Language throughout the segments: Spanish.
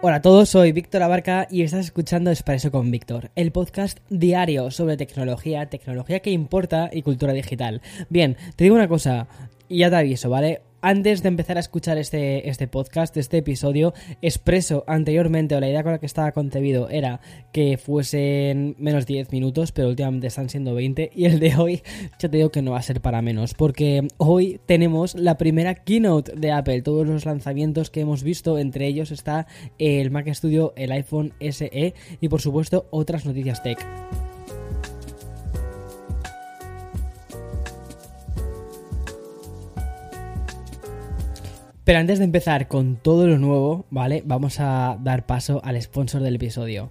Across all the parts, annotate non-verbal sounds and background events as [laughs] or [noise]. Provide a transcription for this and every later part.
Hola a todos, soy Víctor Abarca y estás escuchando Expreso con Víctor, el podcast diario sobre tecnología, tecnología que importa y cultura digital. Bien, te digo una cosa, y ya te aviso, ¿vale? Antes de empezar a escuchar este, este podcast, este episodio, expreso anteriormente, o la idea con la que estaba concebido era que fuesen menos 10 minutos, pero últimamente están siendo 20, y el de hoy ya te digo que no va a ser para menos, porque hoy tenemos la primera keynote de Apple, todos los lanzamientos que hemos visto, entre ellos está el Mac Studio, el iPhone SE y por supuesto otras noticias tech. Pero antes de empezar con todo lo nuevo, ¿vale? Vamos a dar paso al sponsor del episodio.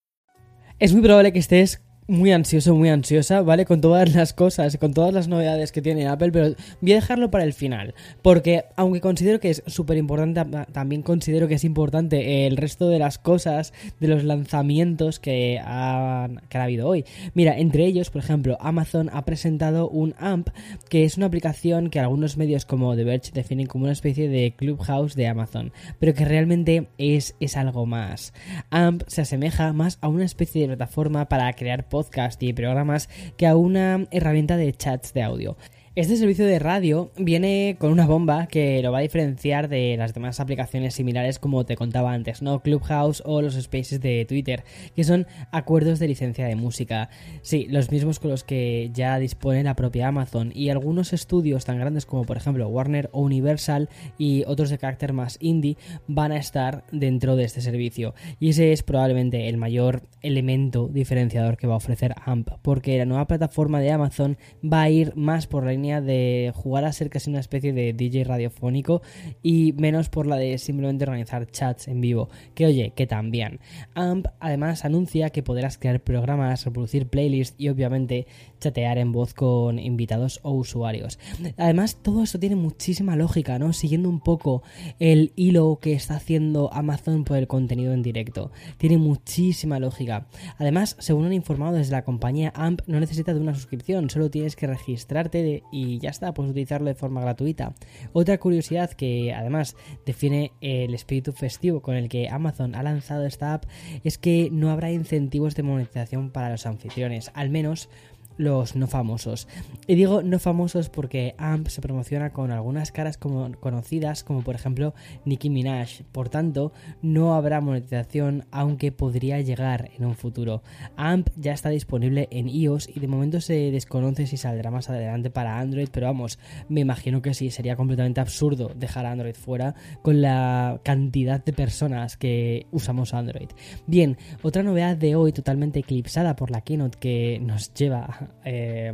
Es muy probable que estés muy ansioso, muy ansiosa, ¿vale? Con todas las cosas, con todas las novedades que tiene Apple, pero voy a dejarlo para el final, porque aunque considero que es súper importante, también considero que es importante el resto de las cosas, de los lanzamientos que han, que ha habido hoy. Mira, entre ellos, por ejemplo, Amazon ha presentado un AMP, que es una aplicación que algunos medios como The Verge definen como una especie de Clubhouse de Amazon, pero que realmente es, es algo más. AMP se asemeja más a una especie de plataforma para crear podcasts podcast y programas que a una herramienta de chats de audio. Este servicio de radio viene con una bomba que lo va a diferenciar de las demás aplicaciones similares como te contaba antes, ¿no? Clubhouse o los Spaces de Twitter, que son acuerdos de licencia de música. Sí, los mismos con los que ya dispone la propia Amazon y algunos estudios tan grandes como por ejemplo Warner o Universal y otros de carácter más indie van a estar dentro de este servicio. Y ese es probablemente el mayor elemento diferenciador que va a ofrecer AMP, porque la nueva plataforma de Amazon va a ir más por la de jugar a ser casi una especie de DJ radiofónico y menos por la de simplemente organizar chats en vivo, que oye, que también. AMP además anuncia que podrás crear programas, reproducir playlists y obviamente chatear en voz con invitados o usuarios. Además, todo esto tiene muchísima lógica, ¿no? Siguiendo un poco el hilo que está haciendo Amazon por el contenido en directo. Tiene muchísima lógica. Además, según han informado desde la compañía AMP, no necesita de una suscripción, solo tienes que registrarte de y ya está, puedes utilizarlo de forma gratuita. Otra curiosidad que además define el espíritu festivo con el que Amazon ha lanzado esta app es que no habrá incentivos de monetización para los anfitriones, al menos los no famosos. Y digo no famosos porque AMP se promociona con algunas caras conocidas, como por ejemplo Nicki Minaj. Por tanto, no habrá monetización, aunque podría llegar en un futuro. AMP ya está disponible en iOS y de momento se desconoce si saldrá más adelante para Android, pero vamos, me imagino que sí, sería completamente absurdo dejar a Android fuera con la cantidad de personas que usamos Android. Bien, otra novedad de hoy totalmente eclipsada por la keynote que nos lleva eh,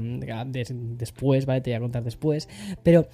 después, ¿vale? Te voy a contar después. Pero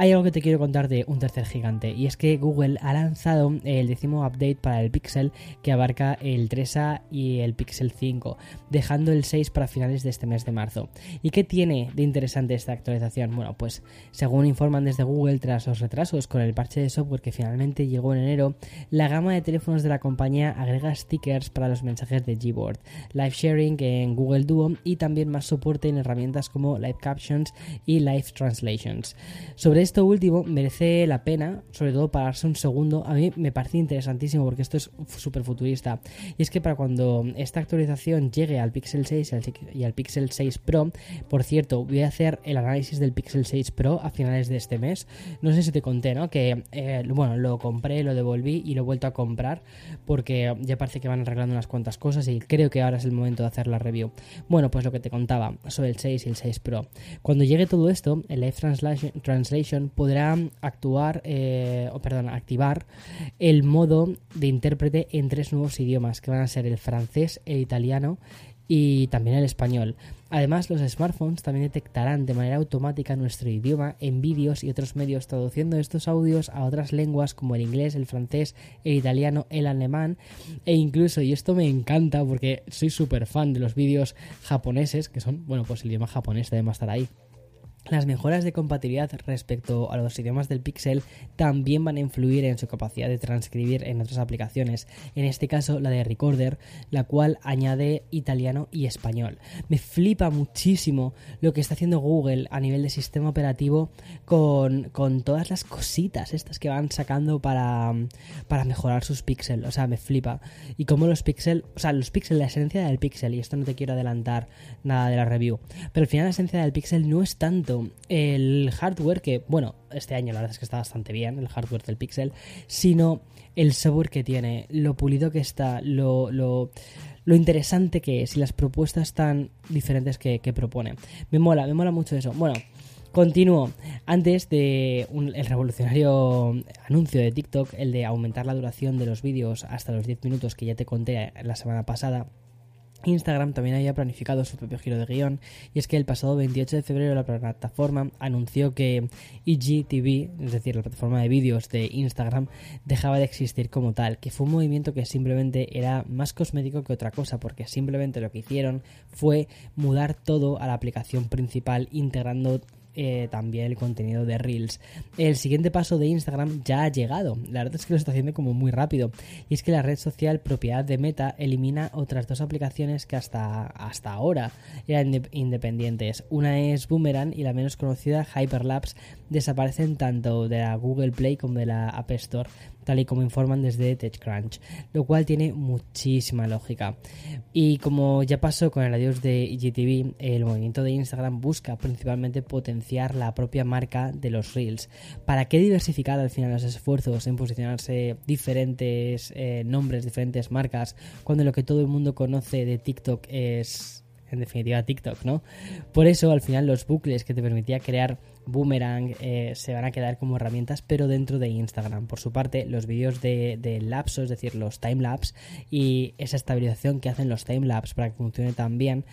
hay algo que te quiero contar de un tercer gigante y es que Google ha lanzado el décimo update para el Pixel que abarca el 3A y el Pixel 5, dejando el 6 para finales de este mes de marzo. ¿Y qué tiene de interesante esta actualización? Bueno, pues según informan desde Google tras los retrasos con el parche de software que finalmente llegó en enero, la gama de teléfonos de la compañía agrega stickers para los mensajes de Gboard, live sharing en Google Duo y también más soporte en herramientas como Live Captions y Live Translations. Sobre esto último merece la pena, sobre todo pararse un segundo. A mí me parece interesantísimo porque esto es súper futurista. Y es que para cuando esta actualización llegue al Pixel 6 y al Pixel 6 Pro, por cierto, voy a hacer el análisis del Pixel 6 Pro a finales de este mes. No sé si te conté, ¿no? Que, eh, bueno, lo compré, lo devolví y lo he vuelto a comprar porque ya parece que van arreglando unas cuantas cosas y creo que ahora es el momento de hacer la review. Bueno, pues lo que te contaba sobre el 6 y el 6 Pro. Cuando llegue todo esto, el Live Translation podrá actuar, eh, o perdón, activar el modo de intérprete en tres nuevos idiomas, que van a ser el francés, el italiano y también el español. Además, los smartphones también detectarán de manera automática nuestro idioma en vídeos y otros medios, traduciendo estos audios a otras lenguas como el inglés, el francés, el italiano, el alemán e incluso, y esto me encanta porque soy súper fan de los vídeos japoneses, que son, bueno, pues el idioma japonés debe estar ahí. Las mejoras de compatibilidad respecto a los idiomas del Pixel también van a influir en su capacidad de transcribir en otras aplicaciones, en este caso la de Recorder, la cual añade italiano y español. Me flipa muchísimo lo que está haciendo Google a nivel de sistema operativo con, todas las cositas estas que van sacando para, para mejorar sus Pixel, o sea, me flipa. Y como los Pixel, o sea, los Pixel, la esencia del Pixel, y esto no te quiero adelantar nada de la review, pero al final la esencia del Pixel no es tanto el hardware, que bueno, este año la verdad es que está bastante bien, el hardware del Pixel, sino el software que tiene, lo pulido que está, lo, lo, interesante que es y las propuestas tan diferentes que, propone. Me mola, me mola mucho eso. Bueno, Continúo. Antes de el revolucionario anuncio de TikTok, el de aumentar la duración de los vídeos hasta los 10 minutos que ya te conté la semana pasada, Instagram también había planificado su propio giro de guion y es que el pasado 28 de febrero la plataforma anunció que IGTV, es decir, la plataforma de vídeos de Instagram, dejaba de existir como tal, que fue un movimiento que simplemente era más cosmético que otra cosa, porque simplemente lo que hicieron fue mudar todo a la aplicación principal integrando eh, también el contenido de Reels. El siguiente paso de Instagram ya ha llegado. La verdad es que lo está haciendo como muy rápido. Y es que la red social propiedad de Meta elimina otras dos aplicaciones que hasta, hasta ahora eran independientes. Una es Boomerang y la menos conocida Hyperlapse desaparecen tanto de la Google Play como de la App Store tal y como informan desde TechCrunch, lo cual tiene muchísima lógica. Y como ya pasó con el adiós de IGTV, el movimiento de Instagram busca principalmente potenciar la propia marca de los Reels. ¿Para qué diversificar al final los esfuerzos en posicionarse diferentes eh, nombres, diferentes marcas, cuando lo que todo el mundo conoce de TikTok es en definitiva TikTok, ¿no? Por eso al final los bucles que te permitía crear Boomerang eh, se van a quedar como herramientas, pero dentro de Instagram. Por su parte, los vídeos de, de lapso, es decir, los timelapse y esa estabilización que hacen los timelapse para que funcione tan bien,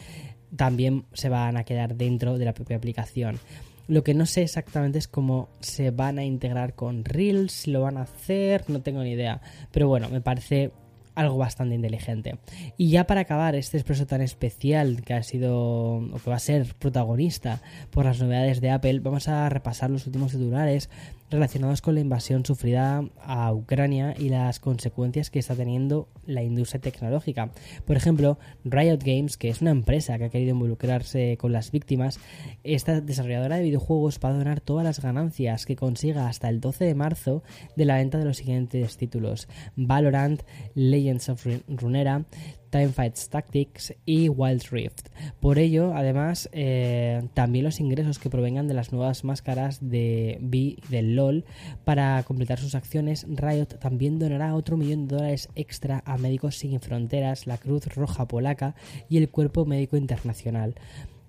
también se van a quedar dentro de la propia aplicación. Lo que no sé exactamente es cómo se van a integrar con Reels, si lo van a hacer, no tengo ni idea. Pero bueno, me parece algo bastante inteligente. Y ya para acabar este expreso tan especial que ha sido o que va a ser protagonista por las novedades de Apple, vamos a repasar los últimos titulares relacionados con la invasión sufrida a Ucrania y las consecuencias que está teniendo la industria tecnológica. Por ejemplo, Riot Games, que es una empresa que ha querido involucrarse con las víctimas, esta desarrolladora de videojuegos va a donar todas las ganancias que consiga hasta el 12 de marzo de la venta de los siguientes títulos: Valorant, Legends of Runera, Fights Tactics y Wild Rift. Por ello, además, eh, también los ingresos que provengan de las nuevas máscaras de B del LOL para completar sus acciones, Riot también donará otro millón de dólares extra a Médicos Sin Fronteras, la Cruz Roja Polaca y el Cuerpo Médico Internacional.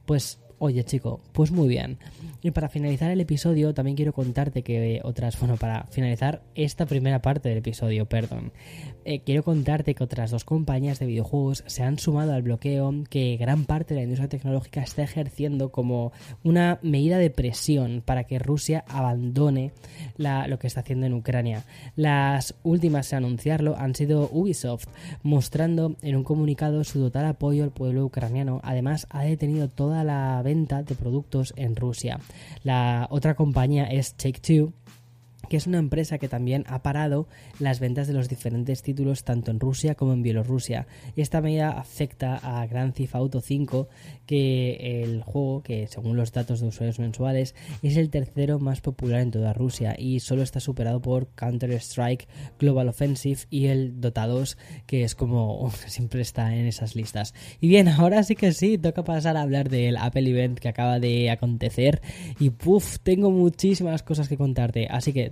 Pues Oye chico, pues muy bien. Y para finalizar el episodio también quiero contarte que otras, bueno, para finalizar esta primera parte del episodio, perdón, eh, quiero contarte que otras dos compañías de videojuegos se han sumado al bloqueo que gran parte de la industria tecnológica está ejerciendo como una medida de presión para que Rusia abandone lo que está haciendo en Ucrania. Las últimas a anunciarlo han sido Ubisoft, mostrando en un comunicado su total apoyo al pueblo ucraniano. Además, ha detenido toda la venta de productos en Rusia. La otra compañía es Take Two que es una empresa que también ha parado las ventas de los diferentes títulos tanto en Rusia como en Bielorrusia. Esta medida afecta a Grand Theft Auto 5, que el juego, que según los datos de usuarios mensuales, es el tercero más popular en toda Rusia y solo está superado por Counter-Strike Global Offensive y el Dota 2, que es como [laughs] siempre está en esas listas. Y bien, [laughs] ahora sí que sí, toca pasar a hablar del Apple Event que acaba de acontecer y puff, tengo muchísimas cosas que contarte, así que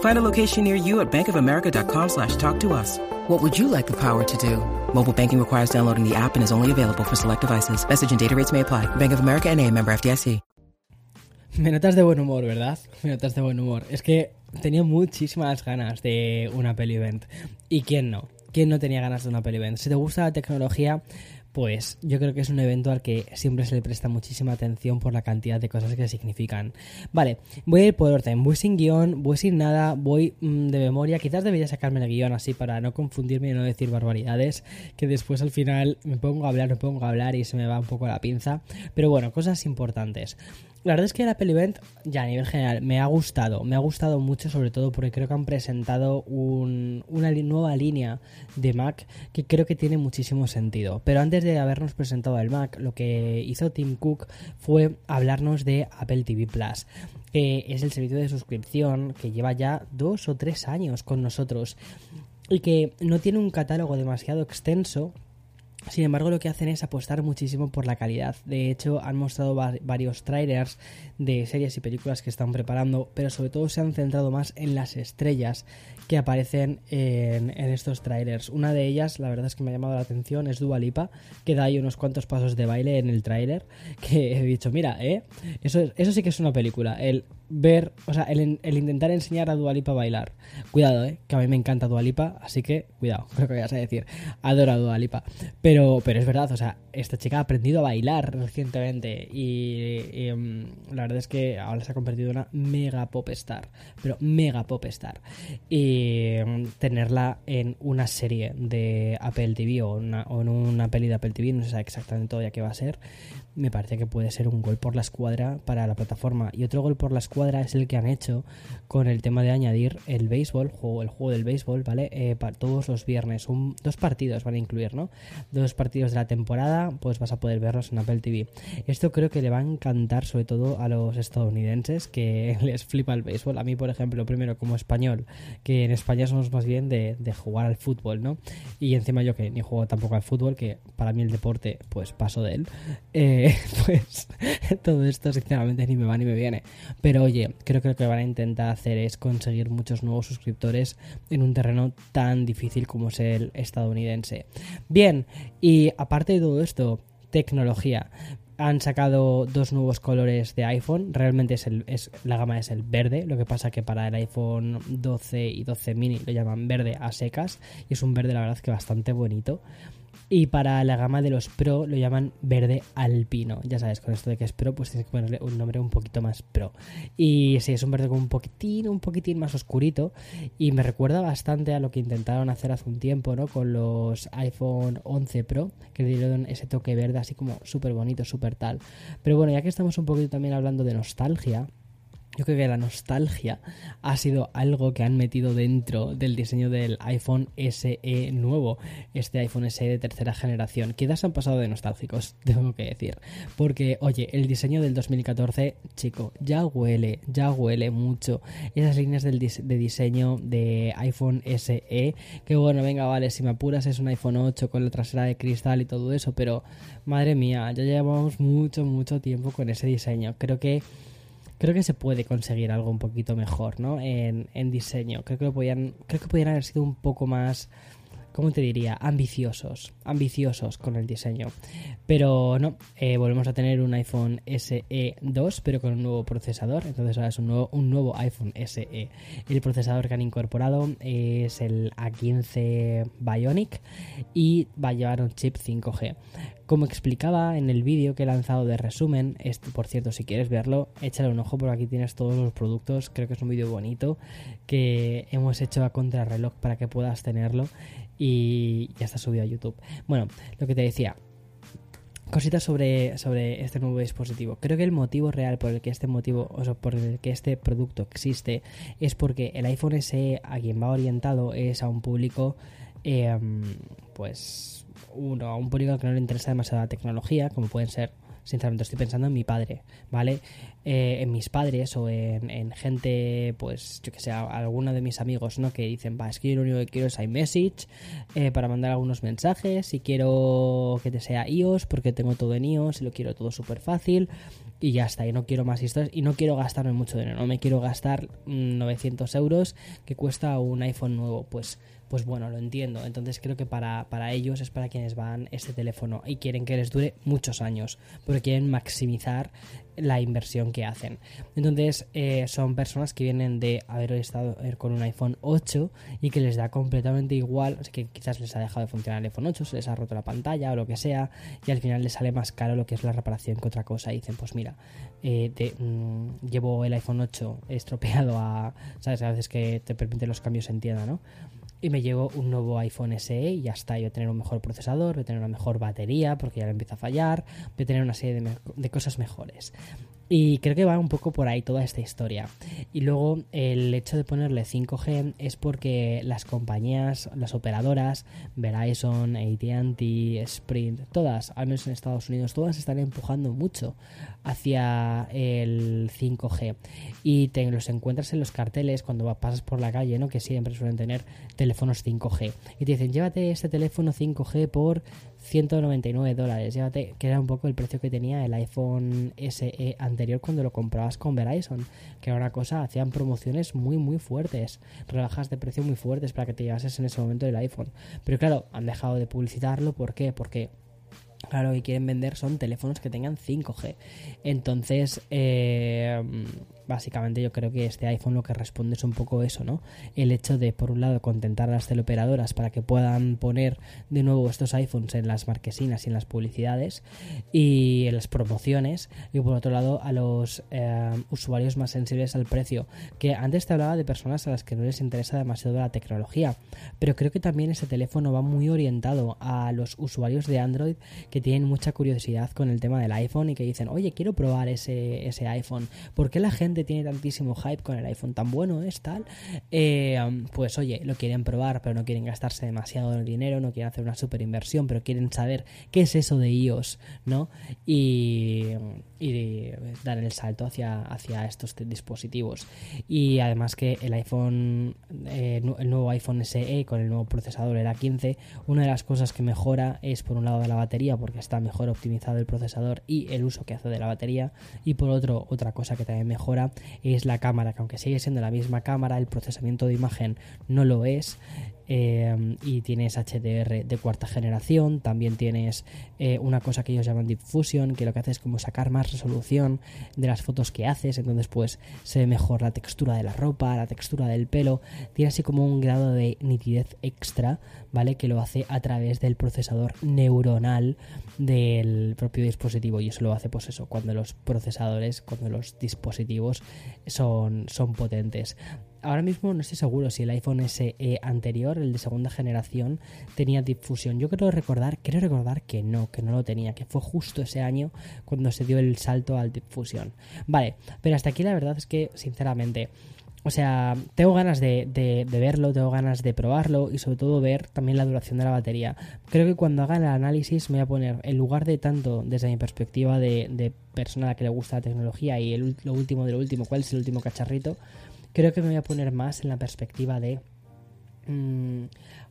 Find a location near you at bankofamerica.com slash talk to us. What would you like the power to do? Mobile banking requires downloading the app and is only available for select devices. Message and data rates may apply. Bank of America and a member FDIC. Me notas de buen humor, ¿verdad? [laughs] Me notas de buen humor. Es que tenía muchísimas ganas de una peli event. ¿Y quién no? ¿Quién no tenía ganas de una peli event? Si te gusta la tecnología, pues yo creo que es un evento al que siempre se le presta muchísima atención por la cantidad de cosas que significan. Vale, voy a ir por orden, voy sin guion, voy sin nada, voy mm, de memoria, quizás debería sacarme el guion así para no confundirme y no decir barbaridades, que después al final me pongo a hablar, me pongo a hablar y se me va un poco la pinza, pero bueno, cosas importantes. La verdad es que la event, ya a nivel general, me ha gustado. Me ha gustado mucho, sobre todo porque creo que han presentado una nueva línea de Mac que creo que tiene muchísimo sentido. Pero antes de habernos presentado el Mac, lo que hizo Tim Cook fue hablarnos de Apple TV Plus, que es el servicio de suscripción que lleva ya dos o tres años con nosotros y que no tiene un catálogo demasiado extenso sin embargo, lo que hacen es apostar muchísimo por la calidad. De hecho, han mostrado varios trailers de series y películas que están preparando, pero sobre todo se han centrado más en las estrellas que aparecen en, estos trailers. Una de ellas, la verdad es que me ha llamado la atención, es Dua Lipa, que da ahí unos cuantos pasos de baile en el trailer, que he dicho, mira, ¿eh? Eso, sí que es una película. El ver, o sea, el, intentar enseñar a Dualipa a bailar. Cuidado, eh, que a mí me encanta Dualipa, así que cuidado, [laughs] creo que voy a decir. Adoro a Dualipa. Pero, pero es verdad, o sea, esta chica ha aprendido a bailar recientemente y, em, la verdad es que ahora se ha convertido en una mega pop star, pero mega pop star. Y em, tenerla en una serie de Apple TV o, en una peli de Apple TV, no sabe exactamente todavía qué va a ser, me parece que puede ser un gol por la escuadra para la plataforma. Y otro gol por la escuadra es el que han hecho con el tema de añadir el béisbol, juego, el juego del béisbol, ¿vale? Eh, para todos los viernes. Un, dos partidos van a incluir, ¿no? Dos partidos de la temporada, pues vas a poder verlos en Apple TV. Esto creo que le va a encantar sobre todo a los estadounidenses que [laughs] les flipa el béisbol. A mí, por ejemplo, primero como español, que en España somos más bien de, de jugar al fútbol, ¿no? Y encima yo que ni juego tampoco al fútbol, que para mí el deporte, pues paso de él. Eh, [laughs] pues [laughs] todo esto sinceramente ni me va ni me viene. Pero oye, creo que lo que van a intentar hacer es conseguir muchos nuevos suscriptores en un terreno tan difícil como es el estadounidense. Bien, y aparte de todo esto, tecnología. Han sacado dos nuevos colores de iPhone. Realmente es, el, es la gama es el verde. Lo que pasa que para el iPhone 12 y 12 mini lo llaman verde a secas. Y es un verde, la verdad, que bastante bonito. Y para la gama de los Pro lo llaman verde alpino. Ya sabes, con esto de que es Pro, pues tienes que ponerle un nombre un poquito más Pro. Y sí, es un verde como un poquitín, un poquitín más oscurito. Y me recuerda bastante a lo que intentaron hacer hace un tiempo, ¿no? Con los iPhone 11 Pro, que le dieron ese toque verde así como súper bonito, súper tal. Pero bueno, ya que estamos un poquito también hablando de nostalgia, yo creo que la nostalgia ha sido algo que han metido dentro del diseño del iPhone SE nuevo, este iPhone SE de tercera generación. Quizás han pasado de nostálgicos, [laughs] tengo que decir. Porque, oye, el diseño del 2014, chico, ya huele, ya huele mucho. Esas líneas de diseño de iPhone SE, que bueno, venga, vale, si me apuras es un iPhone 8 con la trasera de cristal y todo eso, pero madre mía, ya llevamos mucho, mucho tiempo con ese diseño. Creo que creo que se puede conseguir algo un poquito mejor, ¿no? En, en diseño. Creo que, lo podían, creo que podrían haber sido un poco más, ¿cómo te diría? Ambiciosos. Ambiciosos con el diseño. Pero no, eh, volvemos a tener un iPhone SE 2, pero con un nuevo procesador. Entonces ahora es un nuevo, un nuevo iPhone SE. El procesador que han incorporado es el A15 Bionic y va a llevar un chip 5G. Como explicaba en el vídeo que he lanzado de resumen, por cierto, si quieres verlo, échale un ojo porque aquí tienes todos los productos. Creo que es un vídeo bonito que hemos hecho a contrarreloj para que puedas tenerlo y ya está subido a YouTube. Bueno, lo que te decía, cositas sobre, sobre este nuevo dispositivo. Creo que el motivo real por el que este motivo, o sea, por el que este producto existe, es porque el iPhone SE a quien va orientado es a un público, em, pues uno, a un público que no le interesa demasiado la tecnología, como pueden ser sinceramente estoy pensando en mi padre, ¿vale? Eh, en mis padres o en, en, gente, pues yo que sé, alguno de mis amigos, ¿no? Que dicen, va, es que lo único que quiero es iMessage eh, para mandar algunos mensajes y quiero que te sea iOS porque tengo todo en iOS y lo quiero todo súper fácil y ya está, y no quiero más historias y no quiero gastarme mucho dinero, no me quiero gastar 900 mm, euros que cuesta un iPhone nuevo, pues pues bueno, lo entiendo. Entonces creo que para, para, ellos es para quienes van este teléfono y quieren que les dure muchos años, porque quieren maximizar la inversión que hacen. Entonces eh, son personas que vienen de haber estado eh, con un iPhone 8 y que les da completamente igual, que quizás les ha dejado de funcionar el iPhone 8, se les ha roto la pantalla o lo que sea, y al final les sale más caro lo que es la reparación que otra cosa. Y dicen, pues mira, eh, mm, llevo el iPhone 8 estropeado a, ¿sabes? A veces que te permite los cambios en tienda, ¿no? Y me llevo un nuevo iPhone SE y ya está, yo voy a tener un mejor procesador, voy a tener una mejor batería porque ya le empieza a fallar, voy a tener una serie de, de cosas mejores. Y creo que va un poco por ahí toda esta historia. Y luego el hecho de ponerle 5G es porque las compañías, las operadoras, Verizon, ATT, Sprint, todas, al menos en Estados Unidos, todas están empujando mucho hacia el 5G. Y te los encuentras en los carteles cuando pasas por la calle, ¿no? Que siempre suelen tener teléfonos 5G. Y te dicen, llévate este teléfono 5G por 199 dólares. Llévate, que era un poco el precio que tenía el iPhone SE anterior cuando lo comprabas con Verizon. Que era una cosa, hacían promociones muy, muy fuertes. Rebajas de precio muy fuertes para que te llevases en ese momento el iPhone. Pero claro, han dejado de publicitarlo. ¿Por qué? Porque Claro, y quieren vender son teléfonos que tengan 5G. Entonces, eh, básicamente yo creo que este iPhone lo que responde es un poco eso, ¿no? El hecho de, por un lado, contentar a las teleoperadoras para que puedan poner de nuevo estos iPhones en las marquesinas y en las publicidades y en las promociones, y por otro lado, a los eh, usuarios más sensibles al precio, que antes te hablaba de personas a las que no les interesa demasiado la tecnología, pero creo que también este teléfono va muy orientado a los usuarios de Android que tienen mucha curiosidad con el tema del iPhone y que dicen, oye, quiero probar ese, ese iPhone, ¿por qué la tiene tantísimo hype con el iPhone tan bueno es tal, eh, pues oye, lo quieren probar, pero no quieren gastarse demasiado dinero, no quieren hacer una super inversión, pero quieren saber qué es eso de iOS, ¿no? Y, dar el salto hacia, hacia estos dispositivos. Y además que el iPhone, eh, el nuevo iPhone SE con el nuevo procesador, el A15, una de las cosas que mejora es por un lado la batería, porque está mejor optimizado el procesador y el uso que hace de la batería, y por otro, otra cosa que también mejora es la cámara, que aunque sigue siendo la misma cámara, el procesamiento de imagen no lo es. Eh, y tienes HDR de cuarta generación, también tienes eh, una cosa que ellos llaman Deep Fusion, que lo que hace es como sacar más resolución de las fotos que haces, entonces pues se ve mejor la textura de la ropa, la textura del pelo, tiene así como un grado de nitidez extra, ¿vale? Que lo hace a través del procesador neuronal del propio dispositivo y eso lo hace pues eso, cuando los procesadores, cuando los dispositivos son, son potentes ahora mismo no estoy seguro si el iPhone SE anterior, el de segunda generación, tenía difusión. Yo creo recordar, quiero recordar que no, que no lo tenía, que fue justo ese año cuando se dio el salto al difusión. Vale, pero hasta aquí la verdad es que, sinceramente, o sea, tengo ganas de, de, verlo, tengo ganas de probarlo y sobre todo ver también la duración de la batería. Creo que cuando haga el análisis me voy a poner, en lugar de tanto desde mi perspectiva de, de persona a la que le gusta la tecnología y el, lo último de lo último, cuál es el último cacharrito, creo que me voy a poner más en la perspectiva de mm,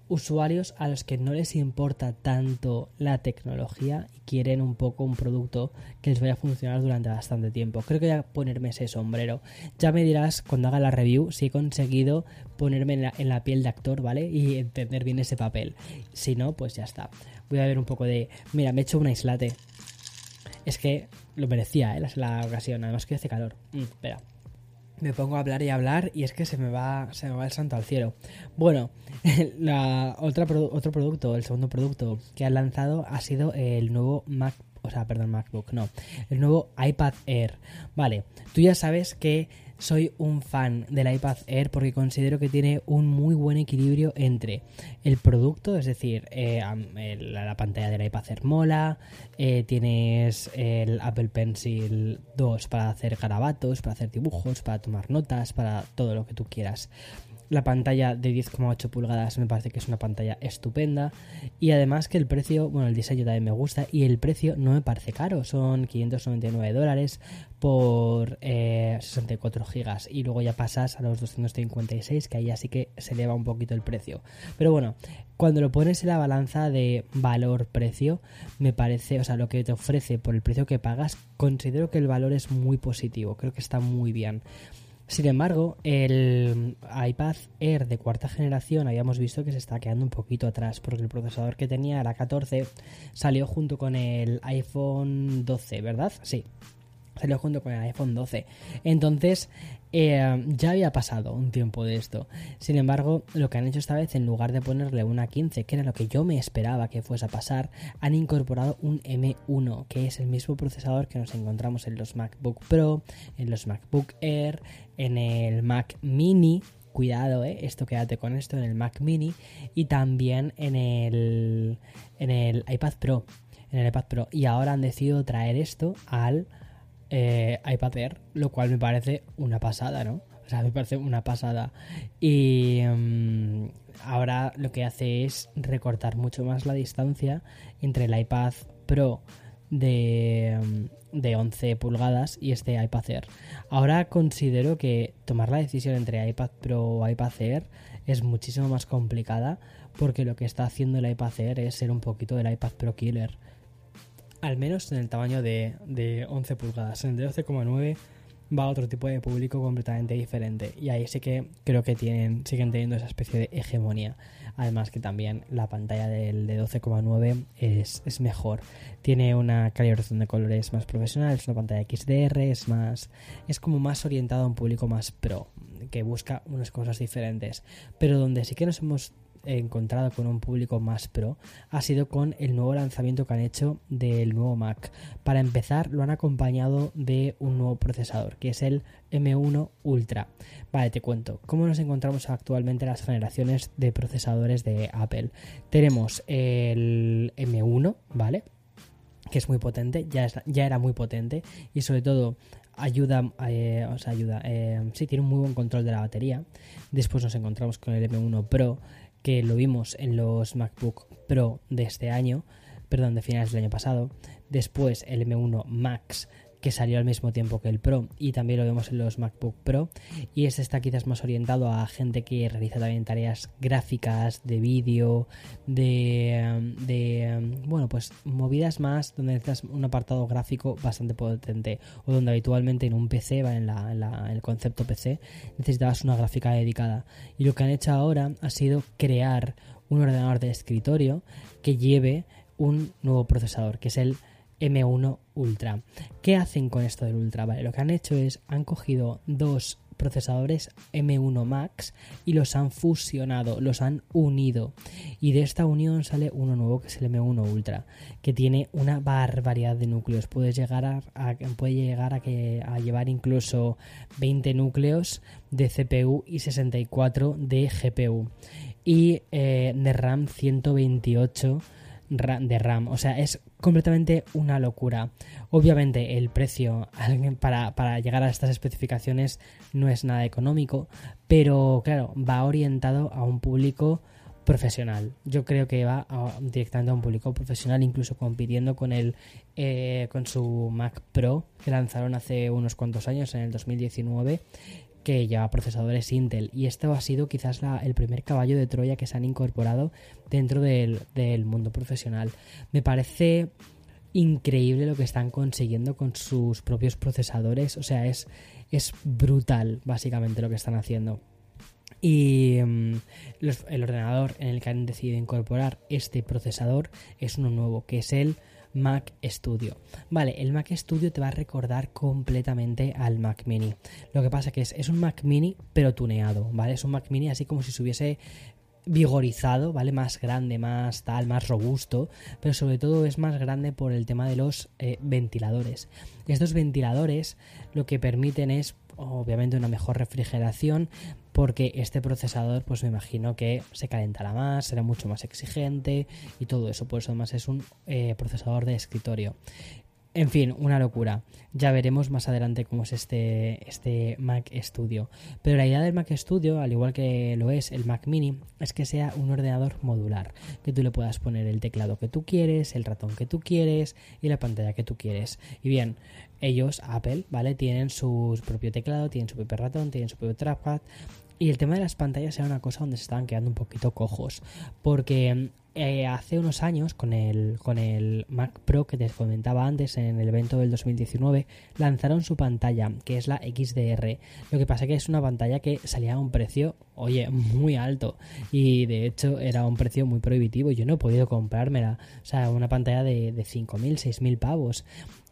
usuarios a los que no les importa tanto la tecnología y quieren un poco un producto que les vaya a funcionar durante bastante tiempo. Creo que voy a ponerme ese sombrero. Ya me dirás cuando haga la review si he conseguido ponerme en la, piel de actor, ¿vale? Y entender bien ese papel. Si no, pues ya está. Voy a ver un poco de... Mira, me he hecho un aislate. Es que lo merecía, ¿eh? La, la ocasión. Además que hace calor. Mm, espera me pongo a hablar y hablar y es que se me va, se me va el santo al cielo. Bueno, [laughs] la otra otro producto, el segundo producto que han lanzado ha sido el nuevo Mac, o sea, perdón, MacBook, no, el nuevo iPad Air. Vale, tú ya sabes que soy un fan del iPad Air porque considero que tiene un muy buen equilibrio entre el producto, es decir, eh, la, pantalla del iPad Air mola, eh, tienes el Apple Pencil 2 para hacer garabatos, para hacer dibujos, para tomar notas, para todo lo que tú quieras. La pantalla de 10,8 pulgadas me parece que es una pantalla estupenda. Y además que el precio, bueno, el diseño también me gusta. Y el precio no me parece caro. Son 599 dólares por 64 eh, gigas. Y luego ya pasas a los 256, que ahí así que se eleva un poquito el precio. Pero bueno, cuando lo pones en la balanza de valor-precio, me parece, o sea, lo que te ofrece por el precio que pagas, considero que el valor es muy positivo. Creo que está muy bien. Sin embargo, el iPad Air de cuarta generación habíamos visto que se está quedando un poquito atrás porque el procesador que tenía era 14 salió junto con el iPhone 12, ¿verdad? Sí, salió junto con el iPhone 12. Entonces, eh, ya había pasado un tiempo de esto. Sin embargo, lo que han hecho esta vez, en lugar de ponerle una 15, que era lo que yo me esperaba que fuese a pasar, han incorporado un M1, que es el mismo procesador que nos encontramos en los MacBook Pro, en los MacBook Air, en el Mac Mini, cuidado, ¿eh? esto quédate con esto en el Mac Mini y también en el, en el iPad Pro. En el iPad Pro. Y ahora han decidido traer esto al eh, iPad Air, lo cual me parece una pasada, ¿no? O sea, me parece una pasada. Y mm, ahora lo que hace es recortar mucho más la distancia entre el iPad Pro de, mm, de 11 pulgadas y este iPad Air. Ahora considero que tomar la decisión entre iPad Pro o iPad Air es muchísimo más complicada porque lo que está haciendo el iPad Air es ser un poquito el iPad Pro Killer. Al menos en el tamaño de, de 11 pulgadas. En el de 12,9 va a otro tipo de público completamente diferente. Y ahí sí que creo que tienen, siguen teniendo esa especie de hegemonía. Además que también la pantalla del de 12,9 es, es, mejor. Tiene una calibración de colores más profesional, es una pantalla XDR, es más. es como más orientado a un público más pro, que busca unas cosas diferentes. Pero donde sí que nos hemos encontrado con un público más pro ha sido con el nuevo lanzamiento que han hecho del nuevo Mac. Para empezar, lo han acompañado de un nuevo procesador, que es el M1 Ultra. Vale, te cuento. ¿Cómo nos encontramos actualmente las generaciones de procesadores de Apple? Tenemos el M1, ¿vale? Que es muy potente, ya, era muy potente y sobre todo ayuda, eh, ayuda, eh, sí, tiene un muy buen control de la batería. Después nos encontramos con el M1 Pro, que lo vimos en los MacBook Pro de este año, perdón, de finales del año pasado. Después el M1 Max que salió al mismo tiempo que el Pro y también lo vemos en los MacBook Pro y este está quizás más orientado a gente que realiza también tareas gráficas, de vídeo, de, de, bueno pues movidas más donde necesitas un apartado gráfico bastante potente o donde habitualmente en un PC, va en, la, en el concepto PC, necesitabas una gráfica dedicada. Y lo que han hecho ahora ha sido crear un ordenador de escritorio que lleve un nuevo procesador que es el M1 Ultra. ¿Qué hacen con esto del Ultra? Vale, lo que han hecho es, han cogido dos procesadores M1 Max y los han fusionado, los han unido. Y de esta unión sale uno nuevo que es el M1 Ultra, que tiene una barbaridad de núcleos. Puede llegar a, puede llegar a, que, a llevar incluso 20 núcleos de CPU y 64 de GPU. Y eh, de RAM 128 de RAM. O sea, es completamente una locura. Obviamente el precio [laughs] para, llegar a estas especificaciones no es nada económico, pero claro, va orientado a un público profesional. Yo creo que va directamente a un público profesional, incluso compitiendo con el eh, con su Mac Pro que lanzaron hace unos cuantos años, en el 2019, que lleva procesadores Intel y esto ha sido quizás el primer caballo de Troya que se han incorporado dentro del, mundo profesional. Me parece increíble lo que están consiguiendo con sus propios procesadores, o sea, es, es brutal básicamente lo que están haciendo. Y mm, el ordenador en el que han decidido incorporar este procesador es uno nuevo, que es el Mac Studio. Vale, el Mac Studio te va a recordar completamente al Mac Mini. Lo que pasa que es, un Mac Mini pero tuneado, ¿vale? Es un Mac Mini así como si se hubiese vigorizado, ¿vale? Más grande, más tal, más robusto, pero sobre todo es más grande por el tema de los eh, ventiladores. Estos ventiladores lo que permiten es obviamente una mejor refrigeración porque este procesador pues me imagino que se calentará más, será mucho más exigente y todo eso, por eso además es un eh, procesador de escritorio. En fin, una locura. Ya veremos más adelante cómo es este, este Mac Studio. Pero la idea del Mac Studio, al igual que lo es el Mac Mini, es que sea un ordenador modular. Que tú le puedas poner el teclado que tú quieres, el ratón que tú quieres y la pantalla que tú quieres. Y bien, ellos, Apple, ¿vale? Tienen su propio teclado, tienen su propio ratón, tienen su propio trackpad. Y el tema de las pantallas era una cosa donde se estaban quedando un poquito cojos. Porque eh, hace unos años con el, con el Mac Pro que te comentaba antes en el evento del 2019 lanzaron su pantalla que es la XDR lo que pasa que es una pantalla que salía a un precio oye muy alto. Y de hecho era un precio muy prohibitivo yo no he podido comprármela. O sea una pantalla de, de 5.000 6.000 pavos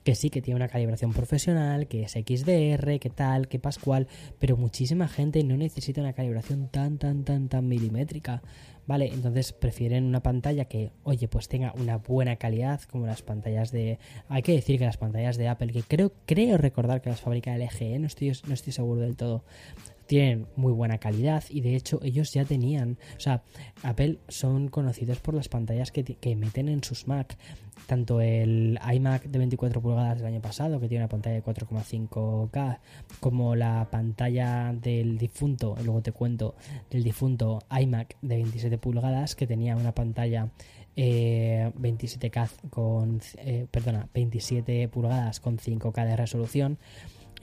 que sí, que tiene una calibración profesional, que es XDR, que tal, que Pascual, pero muchísima gente no necesita una calibración tan, tan, tan, tan milimétrica. ¿vale? Entonces prefieren una pantalla que, oye, pues tenga una buena calidad, como las pantallas de... Hay que decir que las pantallas de Apple, que creo, creo recordar que las fabrica LG, ¿eh? no, estoy, no estoy seguro del todo, tienen muy buena calidad y de hecho ellos ya tenían, o sea, Apple son conocidos por las pantallas que, que meten en sus Mac, tanto el iMac de 24 pulgadas del año pasado, que tiene una pantalla de 4,5K, como la pantalla del difunto, luego te cuento, del difunto iMac de 27 pulgadas, que tenía una pantalla 27K eh, con, eh, perdona, 27 pulgadas con 5K de resolución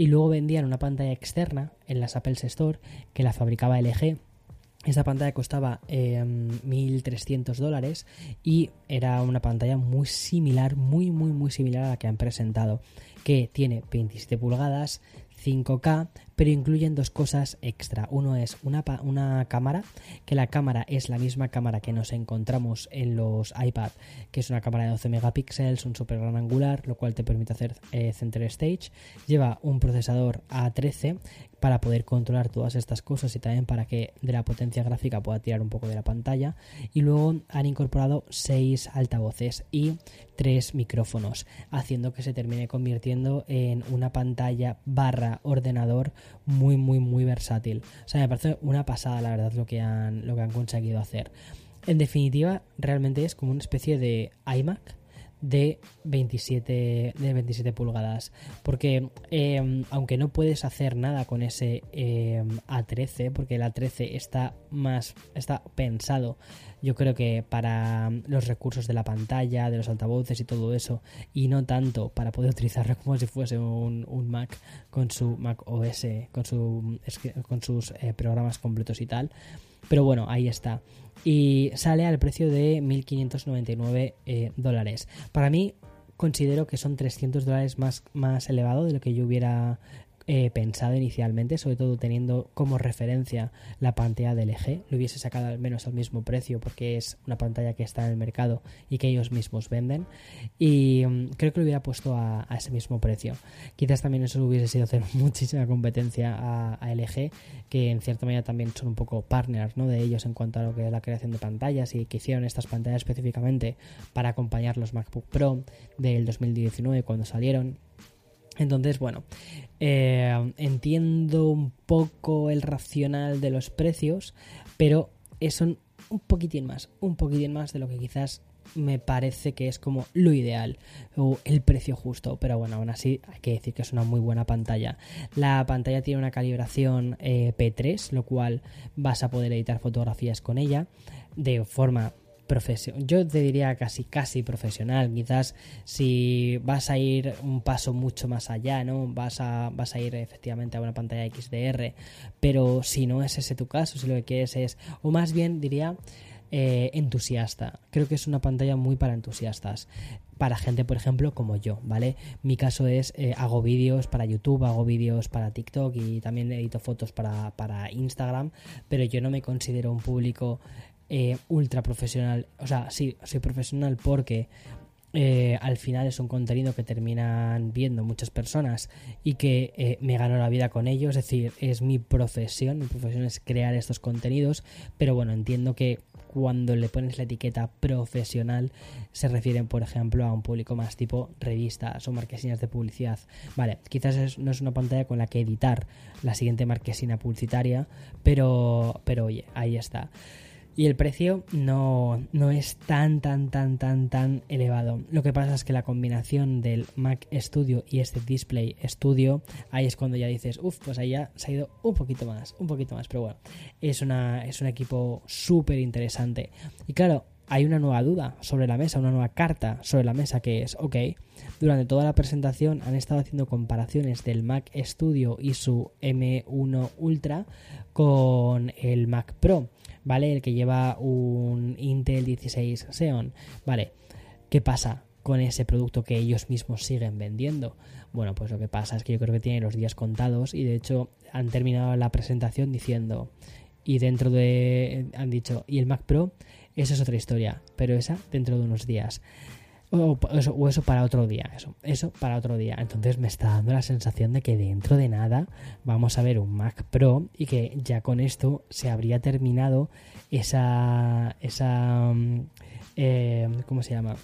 y luego vendían una pantalla externa en las Apple Store que la fabricaba LG. Esta pantalla costaba 1.300 em, dólares y era una pantalla muy similar, muy, muy, muy similar a la que han presentado, que tiene 27 pulgadas, 5K, pero incluyen dos cosas extra. Uno es una, una cámara, que la cámara es la misma cámara que nos encontramos en los iPad, que es una cámara de 12 megapíxeles, un super gran angular, lo cual te permite hacer eh, center stage. Lleva un procesador A13 para poder controlar todas estas cosas y también para que de la potencia gráfica pueda tirar un poco de la pantalla. Y luego han incorporado 6 altavoces y 3 micrófonos, haciendo que se termine convirtiendo en una pantalla barra ordenador muy, muy, muy versátil. O sea, me parece una pasada, la verdad, lo que han, lo que han conseguido hacer. En definitiva, realmente es como una especie de iMac de 27, de 27 pulgadas. Porque em, aunque no puedes hacer nada con ese em, A13, porque el A13 está más está pensado, yo creo que para los recursos de la pantalla, de los altavoces y todo eso, y no tanto para poder [laughs] utilizarlo como si fuese un, Mac con su Mac OS, con, su, con sus eh, programas completos y tal. Pero bueno, ahí está y sale al precio de 1.599 eh, dólares. Para mí considero que son 300 dólares más, más elevado de lo que yo hubiera eh, pensado inicialmente, sobre todo teniendo como referencia la pantalla del LG. Lo hubiese sacado al menos al mismo precio porque es una pantalla que está en el mercado y que ellos mismos venden. Y mm, creo que lo hubiera puesto a, ese mismo precio. Quizás también eso hubiese sido hacer [laughs] muchísima competencia a, LG, que en cierta manera también son un poco partners ¿no? de ellos en cuanto a lo que es la creación de pantallas y que hicieron estas pantallas específicamente para acompañar los MacBook Pro del 2019 cuando salieron entonces, bueno, eh, entiendo un poco el racional de los precios, pero son un poquitín más, un poquitín más de lo que quizás me parece que es como lo ideal o el precio justo, pero bueno, aún así hay que decir que es una muy buena pantalla. La pantalla tiene una calibración eh, P3, lo cual vas a poder editar fotografías con ella de forma yo te diría casi casi profesional. Quizás si vas a ir un paso mucho más allá, ¿no? Vas a, vas a ir efectivamente a una pantalla XDR, pero si no es ese tu caso, si lo que quieres es, o más bien diría eh, entusiasta. Creo que es una pantalla muy para entusiastas. Para gente, por ejemplo, como yo, ¿vale? Mi caso es, eh, hago vídeos para YouTube, hago vídeos para TikTok y también edito fotos para, para Instagram, pero yo no me considero un público eh, ultra profesional. O sea, sí, soy profesional porque eh, al final es un contenido que terminan viendo muchas personas y que eh, me gano la vida con ello. Es decir, es mi profesión. Mi profesión es crear estos contenidos. Pero bueno, entiendo que cuando le pones la etiqueta profesional se refieren, por ejemplo, a un público más tipo revistas o marquesinas de publicidad. Vale, quizás no es una pantalla con la que editar la siguiente marquesina publicitaria, pero, pero oye, ahí está. Y el precio no, no es tan, tan, tan, tan, tan elevado. Lo que pasa es que la combinación del Mac Studio y este Display Studio, ahí es cuando ya dices, uff, pues ahí ya se ha ido un poquito más, un poquito más. Pero bueno, es, una, es un equipo súper interesante. Y claro, hay una nueva duda sobre la mesa, una nueva carta sobre la mesa que es, ok, durante toda la presentación han estado haciendo comparaciones del Mac Studio y su M1 Ultra con el Mac Pro, ¿vale? El que lleva un Intel 16 Xeon, ¿vale? ¿Qué pasa? con ese producto que ellos mismos siguen vendiendo. Bueno, pues lo que pasa es que yo creo que tienen los días contados y de hecho han terminado la presentación diciendo y dentro de han dicho y el Mac Pro esa es otra historia, pero esa dentro de unos días. O eso, para otro día, eso, eso para otro día. Entonces me está dando la sensación de que dentro de nada vamos a ver un Mac Pro y que ya con esto se habría terminado esa, esa, mm, eh, ¿cómo se llama?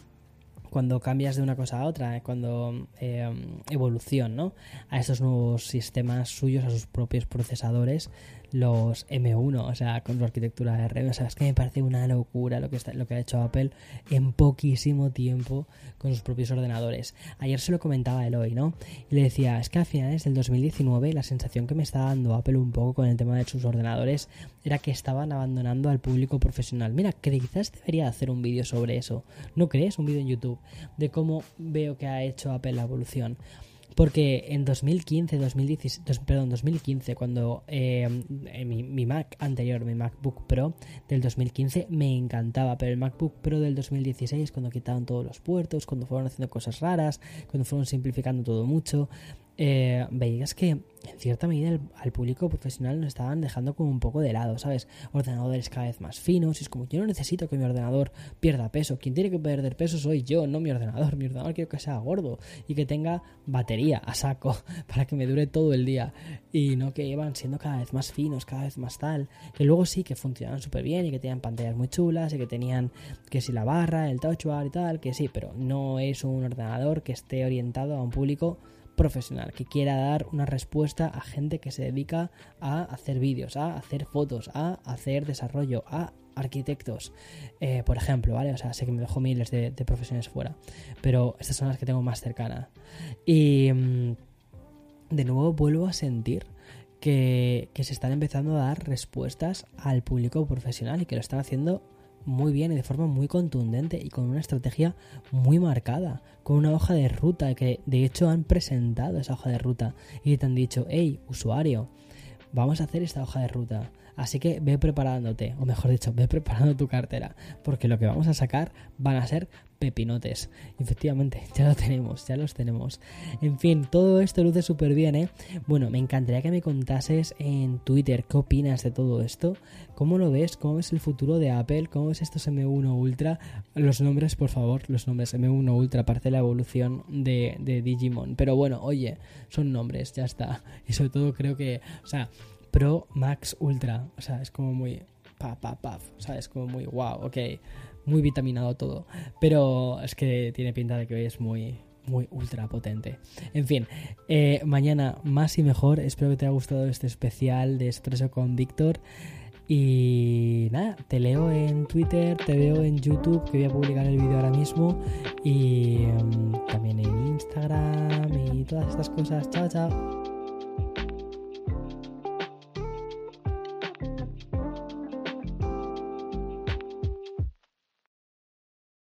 cuando cambias de una cosa a otra, eh, cuando eh, evolución, ¿no? A estos nuevos sistemas suyos, a sus propios procesadores, los M1, o sea, con su arquitectura R. O sea, es que me parece una locura lo que, está, lo que ha hecho Apple en poquísimo tiempo con sus propios ordenadores. Ayer se lo comentaba Eloy, ¿no? Y le decía, es que a finales del 2019 la sensación que me está dando Apple un poco con el tema de sus ordenadores era que estaban abandonando al público profesional. Mira, quizás debería hacer un vídeo sobre eso. ¿No crees? Un vídeo en YouTube de cómo veo que ha hecho Apple la evolución. Porque en 2015, 2016, perdón, 2015, cuando eh, mi, mi, Mac anterior, mi MacBook Pro del 2015 me encantaba, pero el MacBook Pro del 2016, cuando quitaron todos los puertos, cuando fueron haciendo cosas raras, cuando fueron simplificando todo mucho, eh, veías que en cierta medida al público profesional nos estaban dejando como un poco de lado, ¿sabes? Ordenadores cada vez más finos, y es como yo no necesito que mi ordenador pierda peso, quien tiene que perder peso soy yo, no mi ordenador, mi ordenador quiero que sea gordo y que tenga batería a saco [laughs] para que me dure todo el día y no que iban siendo cada vez más finos, cada vez más tal, que luego sí que funcionaban súper bien y que tenían pantallas muy chulas y que tenían que si la barra, el touch bar y tal, que sí, pero no es un ordenador que esté orientado a un público profesional, que quiera dar una respuesta a gente que se dedica a hacer vídeos, a hacer fotos, a hacer desarrollo, a arquitectos, eh, por ejemplo, ¿vale? O sea, sé que me dejo miles de, profesiones fuera, pero estas son las que tengo más cercanas. Y mm, de nuevo vuelvo a sentir que se están empezando a dar respuestas al público profesional y que lo están haciendo muy bien y de forma muy contundente y con una estrategia muy marcada, con una hoja de ruta que de hecho han presentado esa hoja de ruta y te han dicho, hey, usuario, vamos a hacer esta hoja de ruta. Así que ve preparándote, o mejor dicho, ve preparando tu cartera, porque lo que vamos a sacar van a ser pepinotes. Efectivamente, [laughs] ya lo tenemos, ya los tenemos. En fin, todo esto luce súper bien, ¿eh? Bueno, me encantaría que me contases en Twitter qué opinas de todo esto, cómo lo ves, cómo ves el futuro de Apple, cómo ves estos M1 Ultra, los nombres, por favor, los nombres M1 Ultra, parece la evolución de, de Digimon. Pero bueno, oye, son nombres, ya está. Y sobre todo creo que, o sea, Pro Max Ultra. O sea, es como muy. Pa, pa, pa. O sea, es como muy wow, ok. Muy vitaminado todo. Pero es que tiene pinta de que hoy es muy, muy ultra potente. En fin, eh, mañana más y mejor. Espero que te haya gustado este especial de Expreso con Víctor. Y nada, te leo en Twitter, te veo en YouTube, que voy a publicar el vídeo ahora mismo. Y em, también en Instagram y todas estas cosas. Chao, chao.